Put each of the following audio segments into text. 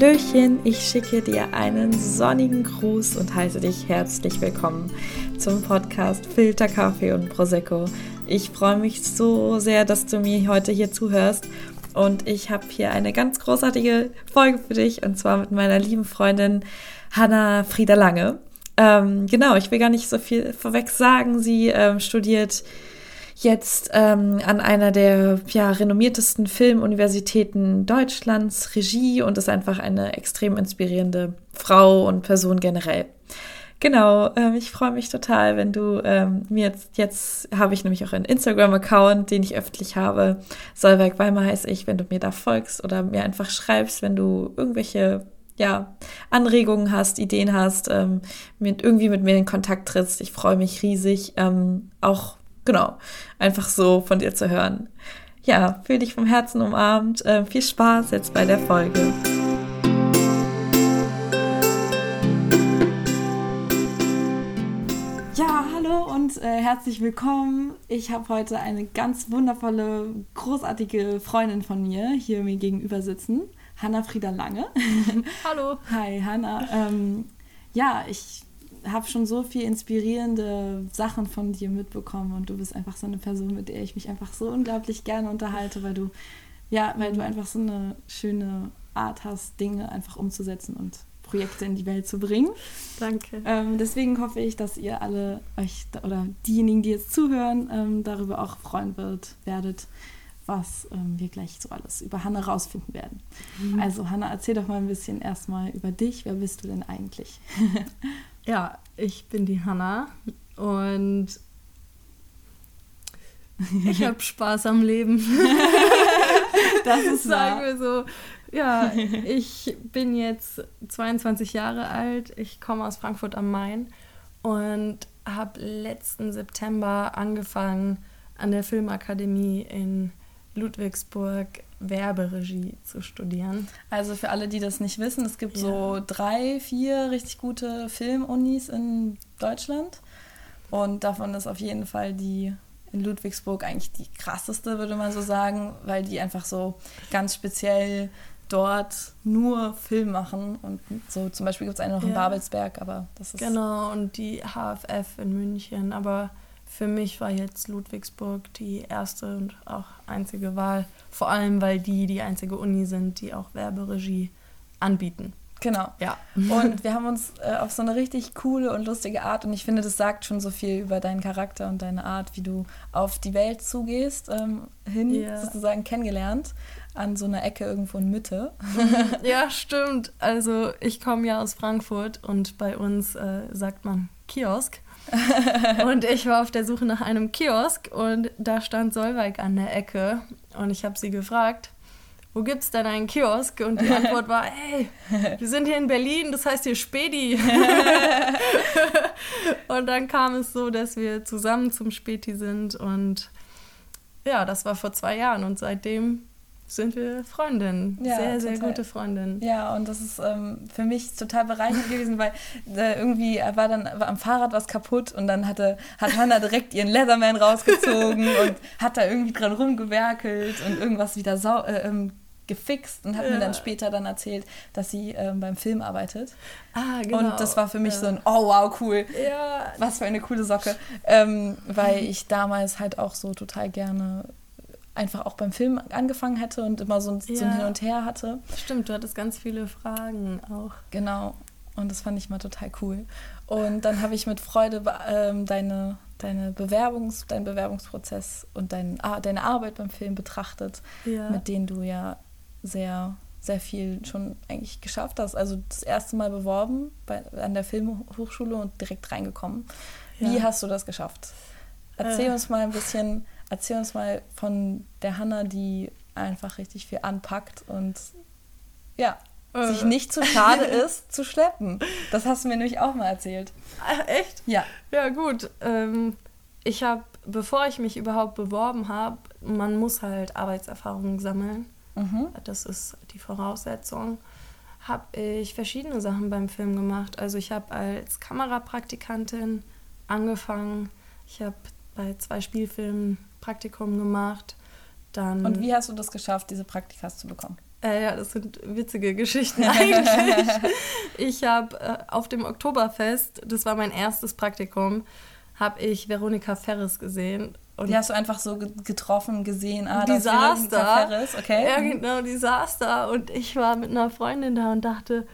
Hallöchen, ich schicke dir einen sonnigen Gruß und heiße dich herzlich willkommen zum Podcast Filter Kaffee und Prosecco. Ich freue mich so sehr, dass du mir heute hier zuhörst und ich habe hier eine ganz großartige Folge für dich und zwar mit meiner lieben Freundin Hanna Frieda Lange. Ähm, genau, ich will gar nicht so viel vorweg sagen. Sie ähm, studiert jetzt ähm, an einer der ja, renommiertesten Filmuniversitäten Deutschlands Regie und ist einfach eine extrem inspirierende Frau und Person generell. Genau, ähm, ich freue mich total, wenn du ähm, mir jetzt, jetzt habe ich nämlich auch einen Instagram-Account, den ich öffentlich habe. Solveig Weimar heiße ich, wenn du mir da folgst oder mir einfach schreibst, wenn du irgendwelche ja, Anregungen hast, Ideen hast, ähm, mit, irgendwie mit mir in Kontakt trittst. Ich freue mich riesig. Ähm, auch genau, einfach so von dir zu hören. Ja, fühl dich vom Herzen umarmt. Äh, viel Spaß jetzt bei der Folge. Ja, hallo und äh, herzlich willkommen. Ich habe heute eine ganz wundervolle, großartige Freundin von mir hier mir gegenüber sitzen. Hanna Frieda Lange. Hallo. Hi, Hanna. Ähm, ja, ich habe schon so viel inspirierende Sachen von dir mitbekommen und du bist einfach so eine Person, mit der ich mich einfach so unglaublich gerne unterhalte, weil du ja, weil du einfach so eine schöne Art hast, Dinge einfach umzusetzen und Projekte in die Welt zu bringen. Danke. Ähm, deswegen hoffe ich, dass ihr alle euch oder diejenigen, die jetzt zuhören, ähm, darüber auch freuen wird, werdet, was ähm, wir gleich so alles über Hanna rausfinden werden. Mhm. Also Hanna, erzähl doch mal ein bisschen erstmal über dich. Wer bist du denn eigentlich? Ja, ich bin die Hanna und ich habe Spaß am Leben. das ist Sagen wir so. Ja, ich bin jetzt 22 Jahre alt. Ich komme aus Frankfurt am Main und habe letzten September angefangen an der Filmakademie in Ludwigsburg Werberegie zu studieren. Also für alle, die das nicht wissen, es gibt ja. so drei, vier richtig gute Filmunis in Deutschland. Und davon ist auf jeden Fall die in Ludwigsburg eigentlich die krasseste, würde man so sagen, weil die einfach so ganz speziell dort nur Film machen. Und so zum Beispiel gibt es eine noch ja. in Babelsberg, aber das ist. Genau, und die HFF in München. Aber für mich war jetzt Ludwigsburg die erste und auch einzige Wahl. Vor allem, weil die die einzige Uni sind, die auch Werberegie anbieten. Genau. Ja. Und wir haben uns äh, auf so eine richtig coole und lustige Art, und ich finde, das sagt schon so viel über deinen Charakter und deine Art, wie du auf die Welt zugehst, ähm, hin ja. sozusagen kennengelernt. An so einer Ecke irgendwo in Mitte. ja, stimmt. Also ich komme ja aus Frankfurt und bei uns äh, sagt man Kiosk. und ich war auf der Suche nach einem Kiosk und da stand Solveig an der Ecke und ich habe sie gefragt, wo gibt's denn einen Kiosk? Und die Antwort war, hey, wir sind hier in Berlin, das heißt hier Spedi. und dann kam es so, dass wir zusammen zum Späti sind und ja, das war vor zwei Jahren und seitdem sind wir Freundinnen. Ja, sehr, sehr gute Freundinnen. Ja, und das ist ähm, für mich total bereichernd gewesen, weil äh, irgendwie war dann war am Fahrrad was kaputt und dann hatte, hat Hannah direkt ihren Leatherman rausgezogen und hat da irgendwie dran rumgewerkelt und irgendwas wieder sau äh, ähm, gefixt und hat ja. mir dann später dann erzählt, dass sie ähm, beim Film arbeitet. Ah, genau. Und das war für mich ja. so ein, oh wow, cool. Ja. Was für eine coole Socke. Ähm, weil ich damals halt auch so total gerne einfach auch beim Film angefangen hätte und immer so ein, ja. so ein Hin und Her hatte. Stimmt, du hattest ganz viele Fragen auch. Genau. Und das fand ich mal total cool. Und dann habe ich mit Freude ähm, deine, deine Bewerbungs, deinen Bewerbungsprozess und dein, deine Arbeit beim Film betrachtet, ja. mit denen du ja sehr, sehr viel schon eigentlich geschafft hast. Also das erste Mal beworben bei, an der Filmhochschule und direkt reingekommen. Ja. Wie hast du das geschafft? Erzähl äh. uns mal ein bisschen erzähl uns mal von der Hanna, die einfach richtig viel anpackt und ja, äh. sich nicht zu schade ist, zu schleppen. Das hast du mir nämlich auch mal erzählt. Ach, echt? Ja. Ja, gut. Ähm, ich habe, bevor ich mich überhaupt beworben habe, man muss halt Arbeitserfahrungen sammeln. Mhm. Das ist die Voraussetzung. Habe ich verschiedene Sachen beim Film gemacht. Also ich habe als Kamerapraktikantin angefangen. Ich habe bei zwei Spielfilmen Praktikum gemacht. Dann Und wie hast du das geschafft, diese Praktikas zu bekommen? Äh, ja, das sind witzige Geschichten eigentlich. ich habe äh, auf dem Oktoberfest, das war mein erstes Praktikum, habe ich Veronika Ferris gesehen. Und die hast du einfach so getroffen, gesehen. Ah, die saß da. Ferris. Okay. Ja, mhm. genau, die saß da und ich war mit einer Freundin da und dachte,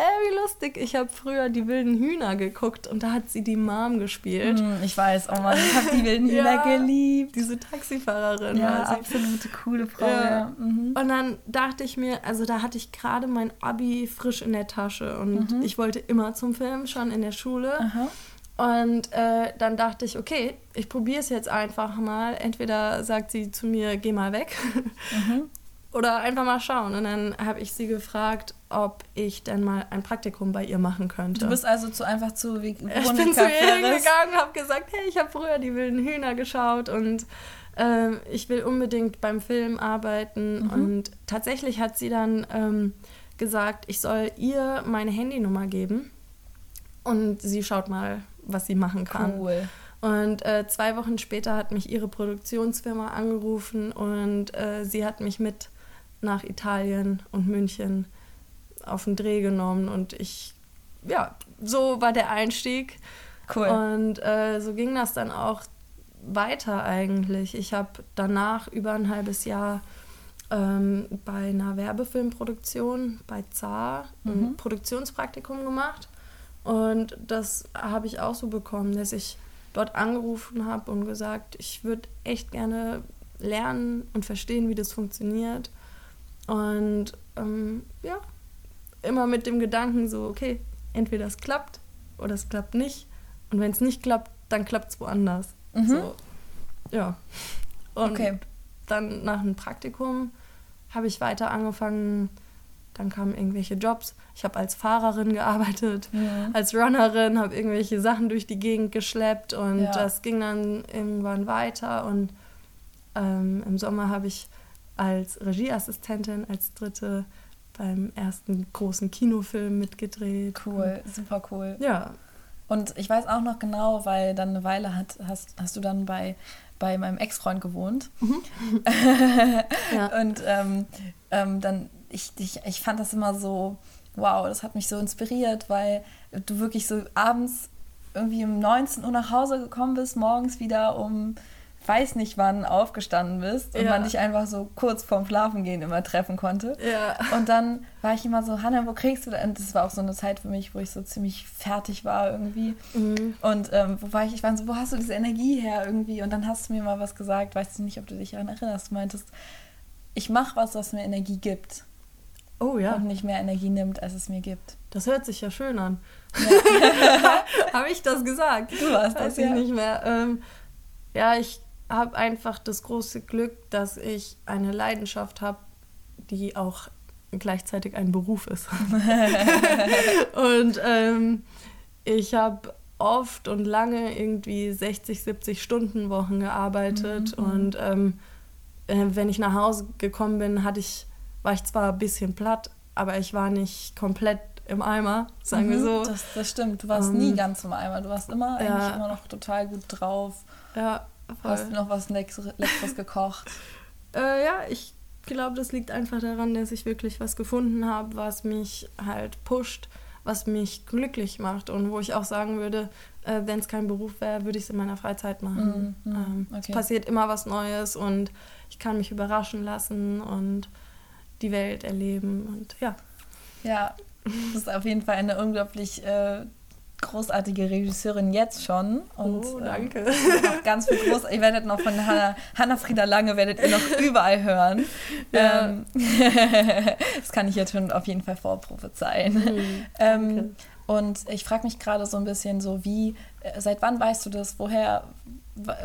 ey, wie lustig. Ich habe früher die wilden Hühner geguckt und da hat sie die Mom gespielt. Hm, ich weiß, oh Mann, ich habe die wilden Hühner ja, geliebt. Diese Taxifahrerin. Ja, absolute coole Frau. Ja. ja. Mhm. Und dann dachte ich mir, also da hatte ich gerade mein Abi frisch in der Tasche und mhm. ich wollte immer zum Film, schon in der Schule. Aha. Und äh, dann dachte ich, okay, ich probiere es jetzt einfach mal. Entweder sagt sie zu mir, geh mal weg. Mhm. Oder einfach mal schauen. Und dann habe ich sie gefragt, ob ich denn mal ein Praktikum bei ihr machen könnte. Du bist also zu, einfach zu wie Veronika Ich bin zu ihr hingegangen, habe gesagt, hey, ich habe früher die wilden Hühner geschaut und äh, ich will unbedingt beim Film arbeiten. Mhm. Und tatsächlich hat sie dann ähm, gesagt, ich soll ihr meine Handynummer geben und sie schaut mal, was sie machen kann. Cool. Und äh, zwei Wochen später hat mich ihre Produktionsfirma angerufen und äh, sie hat mich mit nach Italien und München auf den Dreh genommen und ich, ja, so war der Einstieg. Cool. Und äh, so ging das dann auch weiter eigentlich. Ich habe danach über ein halbes Jahr ähm, bei einer Werbefilmproduktion bei ZAR mhm. ein Produktionspraktikum gemacht. Und das habe ich auch so bekommen, dass ich dort angerufen habe und gesagt, ich würde echt gerne lernen und verstehen, wie das funktioniert. Und ähm, ja, immer mit dem Gedanken so, okay, entweder es klappt oder es klappt nicht. Und wenn es nicht klappt, dann klappt es woanders. Mhm. So, ja. Und okay. dann nach einem Praktikum habe ich weiter angefangen, dann kamen irgendwelche Jobs. Ich habe als Fahrerin gearbeitet, ja. als Runnerin, habe irgendwelche Sachen durch die Gegend geschleppt und ja. das ging dann irgendwann weiter. Und ähm, im Sommer habe ich als Regieassistentin, als dritte beim ersten großen Kinofilm mitgedreht. Cool, super cool. Ja. Und ich weiß auch noch genau, weil dann eine Weile hat, hast, hast du dann bei, bei meinem Ex-Freund gewohnt. Mhm. ja. Und ähm, ähm, dann, ich, ich, ich fand das immer so, wow, das hat mich so inspiriert, weil du wirklich so abends irgendwie um 19 Uhr nach Hause gekommen bist, morgens wieder um weiß nicht wann aufgestanden bist und ja. man dich einfach so kurz vorm Schlafengehen immer treffen konnte. Ja. Und dann war ich immer so, Hannah, wo kriegst du das? Und das war auch so eine Zeit für mich, wo ich so ziemlich fertig war irgendwie. Mhm. Und ähm, wo war ich? Ich war so, wo hast du diese Energie her irgendwie? Und dann hast du mir mal was gesagt, weißt du nicht, ob du dich daran erinnerst. Du meintest, ich mache was, was mir Energie gibt. Oh ja. Und nicht mehr Energie nimmt, als es mir gibt. Das hört sich ja schön an. Ja. Habe ich das gesagt? Du hast das, Weiß ich ja. nicht mehr. Ähm, ja, ich habe einfach das große Glück, dass ich eine Leidenschaft habe, die auch gleichzeitig ein Beruf ist. und ähm, ich habe oft und lange irgendwie 60, 70 Stunden Wochen gearbeitet mhm. und ähm, äh, wenn ich nach Hause gekommen bin, hatte ich, war ich zwar ein bisschen platt, aber ich war nicht komplett im Eimer, sagen mhm, wir so. Das, das stimmt, du warst um, nie ähm, ganz im Eimer, du warst immer ja, eigentlich immer noch total gut drauf. Ja, Voll. Hast du noch was Leckeres gekocht? äh, ja, ich glaube, das liegt einfach daran, dass ich wirklich was gefunden habe, was mich halt pusht, was mich glücklich macht und wo ich auch sagen würde, äh, wenn es kein Beruf wäre, würde ich es in meiner Freizeit machen. Mm, mm, ähm, okay. Es passiert immer was Neues und ich kann mich überraschen lassen und die Welt erleben und ja. Ja, das ist auf jeden Fall eine unglaublich äh, großartige Regisseurin jetzt schon. Und, oh, danke. Äh, ganz viel groß. Ihr werdet noch von Hanna, Hanna Frieda Lange werdet ihr noch überall hören. Ja. Ähm, das kann ich jetzt schon auf jeden Fall vorprophezeien. Mhm, ähm, und ich frage mich gerade so ein bisschen so, wie, äh, seit wann weißt du das? Woher,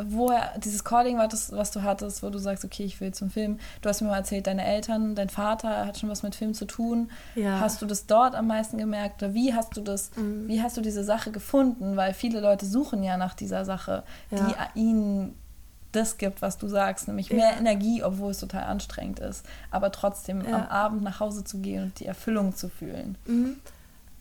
woher dieses Calling war das, was du hattest, wo du sagst, okay, ich will zum Film. Du hast mir mal erzählt, deine Eltern, dein Vater hat schon was mit Film zu tun. Ja. Hast du das dort am meisten gemerkt? Oder wie hast du das, mhm. wie hast du diese Sache gefunden? Weil viele Leute suchen ja nach dieser Sache, ja. die ihnen das gibt, was du sagst, nämlich mehr ja. Energie, obwohl es total anstrengend ist, aber trotzdem am Abend nach Hause zu gehen und die Erfüllung zu fühlen. Mhm.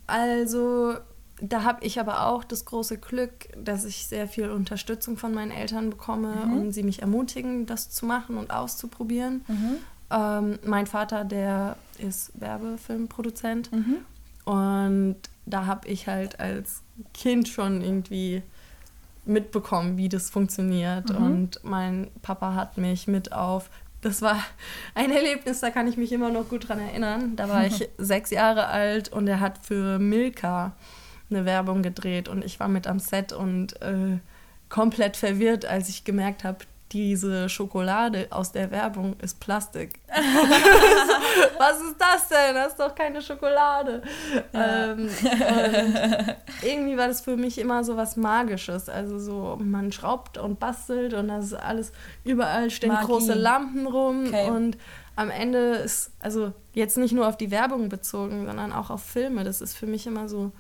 Also da habe ich aber auch das große Glück, dass ich sehr viel Unterstützung von meinen Eltern bekomme mhm. und sie mich ermutigen, das zu machen und auszuprobieren. Mhm. Ähm, mein Vater, der ist Werbefilmproduzent. Mhm. Und da habe ich halt als Kind schon irgendwie mitbekommen, wie das funktioniert. Mhm. Und mein Papa hat mich mit auf. Das war ein Erlebnis, da kann ich mich immer noch gut dran erinnern. Da war ich sechs Jahre alt und er hat für Milka eine Werbung gedreht und ich war mit am Set und äh, komplett verwirrt, als ich gemerkt habe, diese Schokolade aus der Werbung ist Plastik. Was ist das denn? Das ist doch keine Schokolade. Ja. Ähm, irgendwie war das für mich immer so was Magisches. Also so, man schraubt und bastelt und das ist alles, überall stehen Magie. große Lampen rum okay. und am Ende ist, also jetzt nicht nur auf die Werbung bezogen, sondern auch auf Filme. Das ist für mich immer so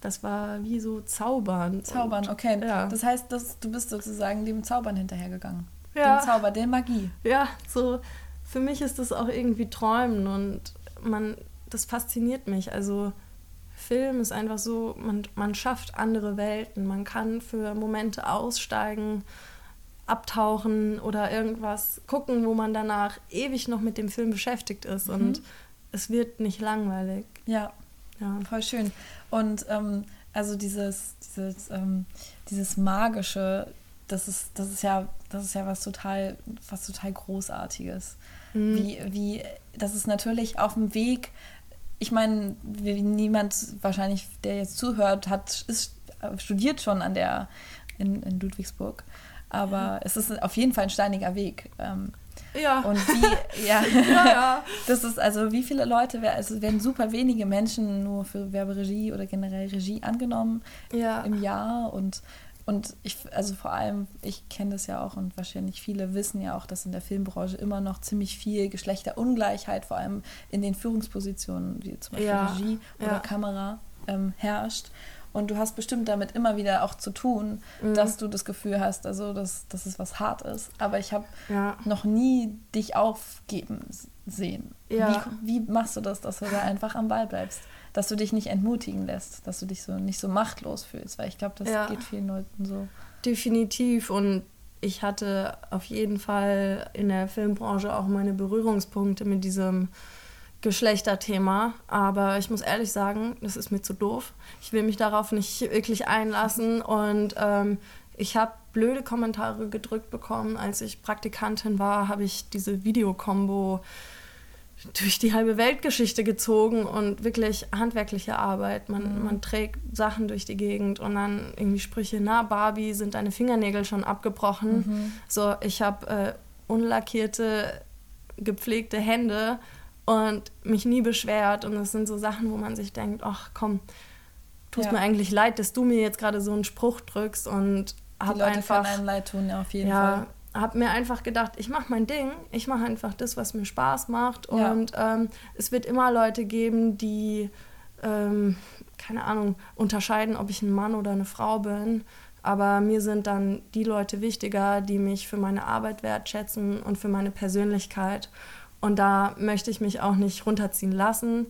das war wie so Zaubern. Zaubern, und, okay. Ja. Das heißt, dass du bist sozusagen dem Zaubern hinterhergegangen. Ja. Dem Zauber, der Magie. Ja, so für mich ist das auch irgendwie Träumen und man, das fasziniert mich. Also Film ist einfach so, man, man schafft andere Welten. Man kann für Momente aussteigen, abtauchen oder irgendwas gucken, wo man danach ewig noch mit dem Film beschäftigt ist. Mhm. Und es wird nicht langweilig. Ja, ja. voll schön. Und ähm, also dieses, dieses, ähm, dieses magische, das ist, das ist ja, das ist ja was total, was total Großartiges. Mhm. Wie, wie, das ist natürlich auf dem Weg, ich meine, niemand wahrscheinlich, der jetzt zuhört, hat, ist, studiert schon an der in, in Ludwigsburg. Aber mhm. es ist auf jeden Fall ein steiniger Weg. Ähm, ja. Und wie, ja. ja, ja. Das ist also, wie viele Leute, also werden super wenige Menschen nur für Werberegie oder generell Regie angenommen ja. im Jahr und und ich, also vor allem, ich kenne das ja auch und wahrscheinlich viele wissen ja auch, dass in der Filmbranche immer noch ziemlich viel Geschlechterungleichheit, vor allem in den Führungspositionen, wie zum Beispiel ja, Regie oder ja. Kamera, ähm, herrscht. Und du hast bestimmt damit immer wieder auch zu tun, mhm. dass du das Gefühl hast, also dass, dass es was hart ist. Aber ich habe ja. noch nie dich aufgeben sehen. Ja. Wie, wie machst du das, dass du da einfach am Ball bleibst? Dass du dich nicht entmutigen lässt, dass du dich so nicht so machtlos fühlst, weil ich glaube, das ja. geht vielen Leuten so. Definitiv. Und ich hatte auf jeden Fall in der Filmbranche auch meine Berührungspunkte mit diesem Geschlechterthema, aber ich muss ehrlich sagen, das ist mir zu doof. Ich will mich darauf nicht wirklich einlassen und ähm, ich habe blöde Kommentare gedrückt bekommen. Als ich Praktikantin war, habe ich diese Videokombo durch die halbe Weltgeschichte gezogen und wirklich handwerkliche Arbeit. Man, mhm. man trägt Sachen durch die Gegend und dann irgendwie Sprüche, na Barbie, sind deine Fingernägel schon abgebrochen? Mhm. So, ich habe äh, unlackierte, gepflegte Hände und mich nie beschwert. Und das sind so Sachen, wo man sich denkt, ach komm, tut ja. mir eigentlich leid, dass du mir jetzt gerade so einen Spruch drückst und hab einfach einem leid tun, auf jeden ja, Fall. Hab mir einfach gedacht, ich mache mein Ding, ich mache einfach das, was mir Spaß macht ja. und ähm, es wird immer Leute geben, die ähm, keine Ahnung unterscheiden, ob ich ein Mann oder eine Frau bin. Aber mir sind dann die Leute wichtiger, die mich für meine Arbeit wertschätzen und für meine Persönlichkeit. Und da möchte ich mich auch nicht runterziehen lassen.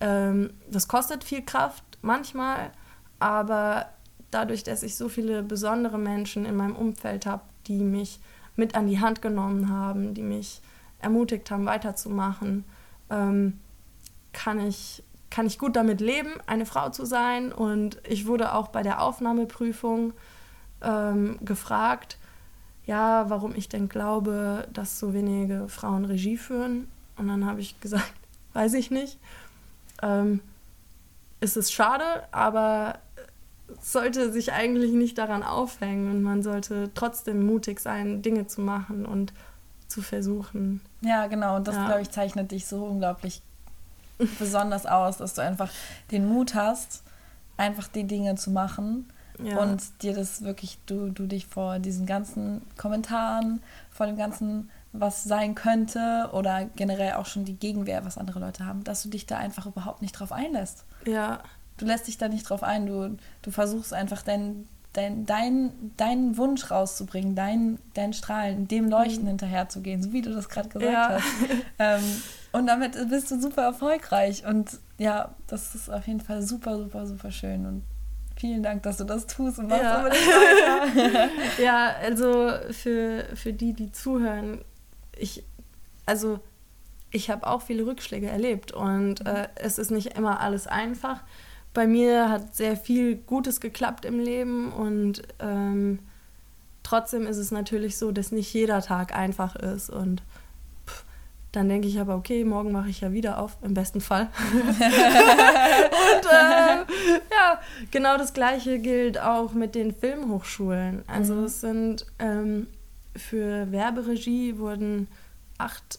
Ähm, das kostet viel Kraft manchmal, aber dadurch, dass ich so viele besondere Menschen in meinem Umfeld habe, die mich mit an die Hand genommen haben, die mich ermutigt haben, weiterzumachen, ähm, kann, ich, kann ich gut damit leben, eine Frau zu sein. Und ich wurde auch bei der Aufnahmeprüfung ähm, gefragt, ja, warum ich denn glaube, dass so wenige Frauen Regie führen. Und dann habe ich gesagt, weiß ich nicht. Ähm, es ist schade, aber sollte sich eigentlich nicht daran aufhängen und man sollte trotzdem mutig sein, Dinge zu machen und zu versuchen. Ja, genau. Und das, ja. glaube ich, zeichnet dich so unglaublich besonders aus, dass du einfach den Mut hast, einfach die Dinge zu machen ja. und dir das wirklich, du, du dich vor diesen ganzen Kommentaren, vor dem ganzen, was sein könnte oder generell auch schon die Gegenwehr, was andere Leute haben, dass du dich da einfach überhaupt nicht drauf einlässt. Ja. Du lässt dich da nicht drauf ein, du, du versuchst einfach dein, dein, dein, deinen Wunsch rauszubringen, dein, dein Strahlen, dem Leuchten mhm. hinterher zu gehen, so wie du das gerade gesagt ja. hast. ähm, und damit bist du super erfolgreich. Und ja, das ist auf jeden Fall super, super, super schön. Und Vielen Dank, dass du das tust und machst ja. ja, also für, für die, die zuhören, ich, also ich habe auch viele Rückschläge erlebt und äh, es ist nicht immer alles einfach. Bei mir hat sehr viel Gutes geklappt im Leben und ähm, trotzdem ist es natürlich so, dass nicht jeder Tag einfach ist und dann denke ich aber, okay, morgen mache ich ja wieder auf, im besten Fall. und äh, ja, genau das Gleiche gilt auch mit den Filmhochschulen. Also mhm. es sind ähm, für Werberegie wurden acht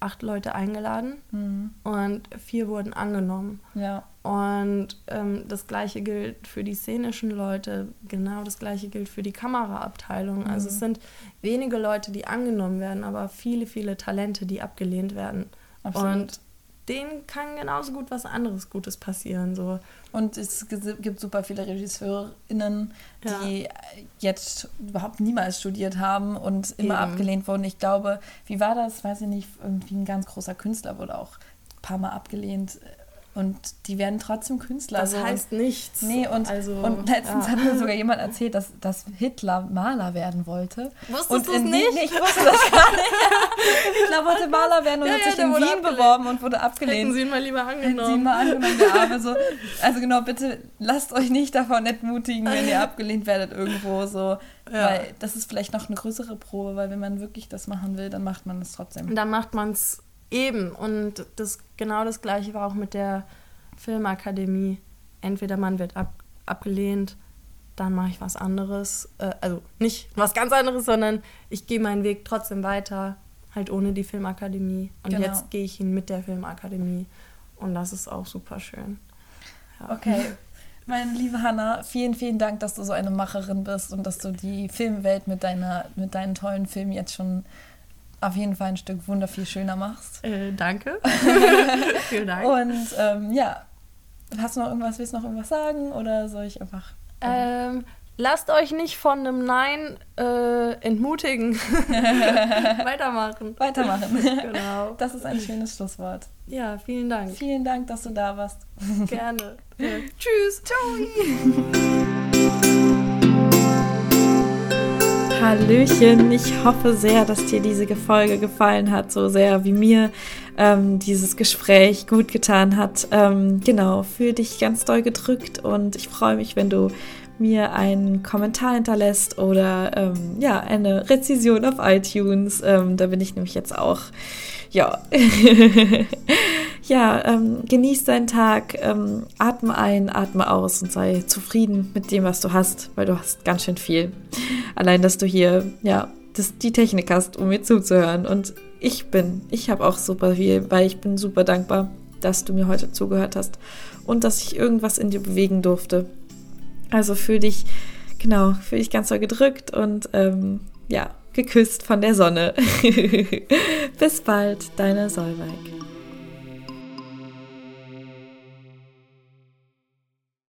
acht Leute eingeladen mhm. und vier wurden angenommen. Ja. Und ähm, das gleiche gilt für die szenischen Leute, genau das gleiche gilt für die Kameraabteilung. Mhm. Also es sind wenige Leute, die angenommen werden, aber viele, viele Talente, die abgelehnt werden. Absolut. Und denen kann genauso gut was anderes Gutes passieren. So. Und es gibt super viele RegisseurInnen, die ja. jetzt überhaupt niemals studiert haben und immer Eben. abgelehnt wurden. Ich glaube, wie war das? Weiß ich nicht, irgendwie ein ganz großer Künstler wurde auch ein paar Mal abgelehnt und die werden trotzdem Künstler. Das also, heißt nichts. Nee, und, also, und letztens ja. hat mir sogar jemand erzählt, dass, dass Hitler Maler werden wollte. Wusstest du es nicht? Nee, ich wusste das gar nicht. Hitler wollte Maler werden und ja, hat sich in Wien abgelehnt. beworben und wurde abgelehnt. Hätten sie ihn mal lieber angenommen. Hätten sie ihn mal angenommen, der Arme. So. Also genau, bitte lasst euch nicht davon entmutigen, wenn ihr abgelehnt werdet irgendwo. So. Weil das ist vielleicht noch eine größere Probe, weil wenn man wirklich das machen will, dann macht man es trotzdem. Dann macht man es Eben, und das genau das gleiche war auch mit der Filmakademie. Entweder man wird ab, abgelehnt, dann mache ich was anderes. Äh, also nicht was ganz anderes, sondern ich gehe meinen Weg trotzdem weiter, halt ohne die Filmakademie. Und genau. jetzt gehe ich ihn mit der Filmakademie. Und das ist auch super schön. Ja. Okay. Meine liebe Hanna, vielen, vielen Dank, dass du so eine Macherin bist und dass du die Filmwelt mit, deiner, mit deinen tollen Filmen jetzt schon auf jeden Fall ein Stück wunder viel schöner machst. Äh, danke. Vielen Dank. Und ähm, ja, hast du noch irgendwas, willst du noch irgendwas sagen oder soll ich einfach. Ähm, lasst euch nicht von einem Nein äh, entmutigen. Weitermachen. Weitermachen. Genau. Das ist ein schönes Schlusswort. Ja, vielen Dank. Vielen Dank, dass du da warst. Gerne. Ja. Tschüss. Ciao. Hallöchen, ich hoffe sehr, dass dir diese Folge gefallen hat, so sehr wie mir ähm, dieses Gespräch gut getan hat. Ähm, genau, fühl dich ganz doll gedrückt und ich freue mich, wenn du mir einen Kommentar hinterlässt oder ähm, ja, eine Rezension auf iTunes. Ähm, da bin ich nämlich jetzt auch, ja. ja, ähm, genieß deinen Tag, ähm, atme ein, atme aus und sei zufrieden mit dem, was du hast, weil du hast ganz schön viel. Allein, dass du hier, ja, das, die Technik hast, um mir zuzuhören. Und ich bin, ich habe auch super viel, weil ich bin super dankbar, dass du mir heute zugehört hast und dass ich irgendwas in dir bewegen durfte. Also fühl dich, genau, fühl dich ganz so gedrückt und ähm, ja, geküsst von der Sonne. Bis bald, deine Solveig.